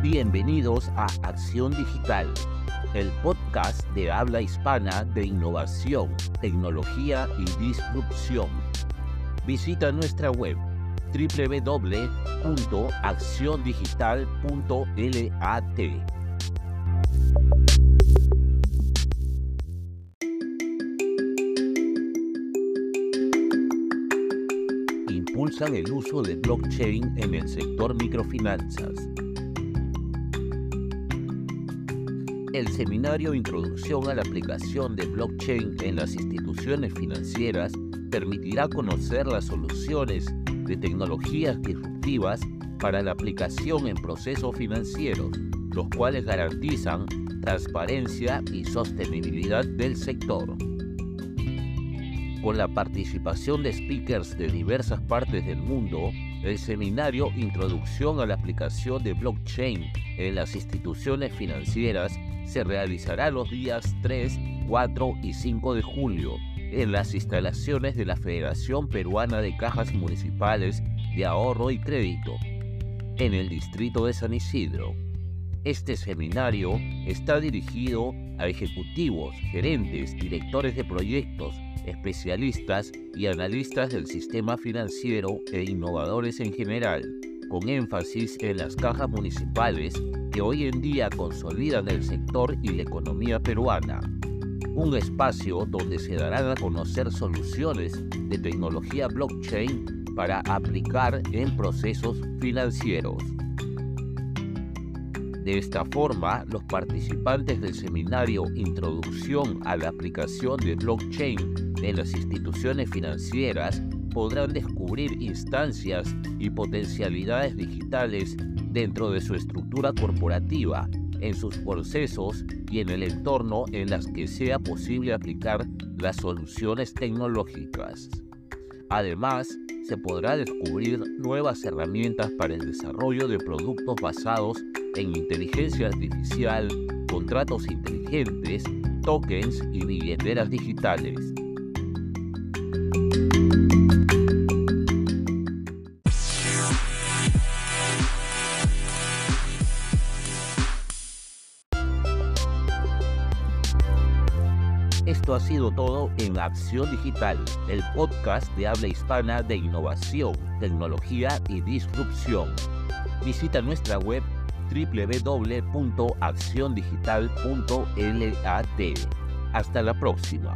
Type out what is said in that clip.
Bienvenidos a Acción Digital, el podcast de habla hispana de innovación, tecnología y disrupción. Visita nuestra web www.acciondigital.lat. Impulsan el uso de blockchain en el sector microfinanzas. El seminario Introducción a la aplicación de blockchain en las instituciones financieras permitirá conocer las soluciones de tecnologías disruptivas para la aplicación en procesos financieros, los cuales garantizan transparencia y sostenibilidad del sector. Con la participación de speakers de diversas partes del mundo, el seminario Introducción a la aplicación de blockchain en las instituciones financieras se realizará los días 3, 4 y 5 de julio en las instalaciones de la Federación Peruana de Cajas Municipales de Ahorro y Crédito, en el distrito de San Isidro. Este seminario está dirigido a ejecutivos, gerentes, directores de proyectos, especialistas y analistas del sistema financiero e innovadores en general, con énfasis en las cajas municipales que hoy en día consolidan el sector y la economía peruana. Un espacio donde se darán a conocer soluciones de tecnología blockchain para aplicar en procesos financieros. De esta forma, los participantes del seminario Introducción a la aplicación de blockchain en las instituciones financieras podrán descubrir instancias y potencialidades digitales dentro de su estructura corporativa, en sus procesos y en el entorno en las que sea posible aplicar las soluciones tecnológicas. Además, se podrá descubrir nuevas herramientas para el desarrollo de productos basados en inteligencia artificial, contratos inteligentes, tokens y billeteras digitales. Esto ha sido todo en Acción Digital, el podcast de habla hispana de innovación, tecnología y disrupción. Visita nuestra web www.acciondigital.lat. Hasta la próxima.